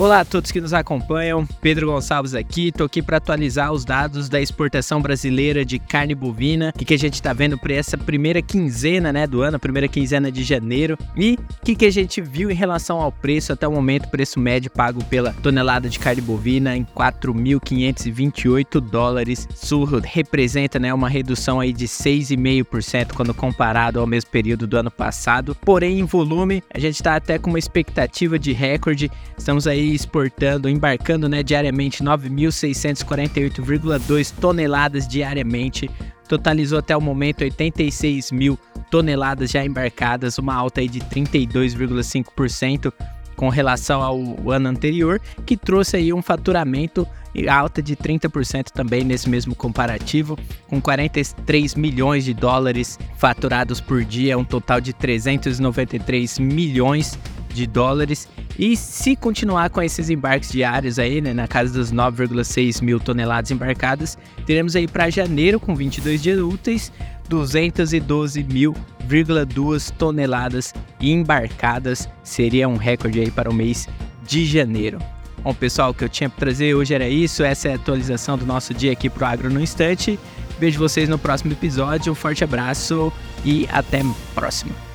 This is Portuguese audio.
Olá a todos que nos acompanham, Pedro Gonçalves aqui, estou aqui para atualizar os dados da exportação brasileira de carne bovina, o que, a gente está vendo para essa primeira quinzena né, do ano, primeira quinzena de janeiro, e o que, que a gente viu em relação ao preço? Até o momento, preço médio pago pela tonelada de carne bovina em 4.528 dólares, isso representa né, uma redução aí de 6,5% quando comparado ao mesmo período do ano passado, porém em volume a gente está até com uma expectativa de recorde, estamos aí exportando, embarcando né, diariamente 9.648,2 toneladas diariamente. Totalizou até o momento 86 mil toneladas já embarcadas, uma alta aí de 32,5% com relação ao ano anterior, que trouxe aí um faturamento alta de 30% também nesse mesmo comparativo, com 43 milhões de dólares faturados por dia, um total de 393 milhões de dólares. E se continuar com esses embarques diários aí, né, na casa dos 9,6 mil toneladas embarcadas, teremos aí para janeiro, com 22 dias úteis, 212.000,2 toneladas embarcadas. Seria um recorde aí para o mês de janeiro. Bom, pessoal, o que eu tinha para trazer hoje era isso. Essa é a atualização do nosso dia aqui pro Agro no Instante. Vejo vocês no próximo episódio. Um forte abraço e até próximo.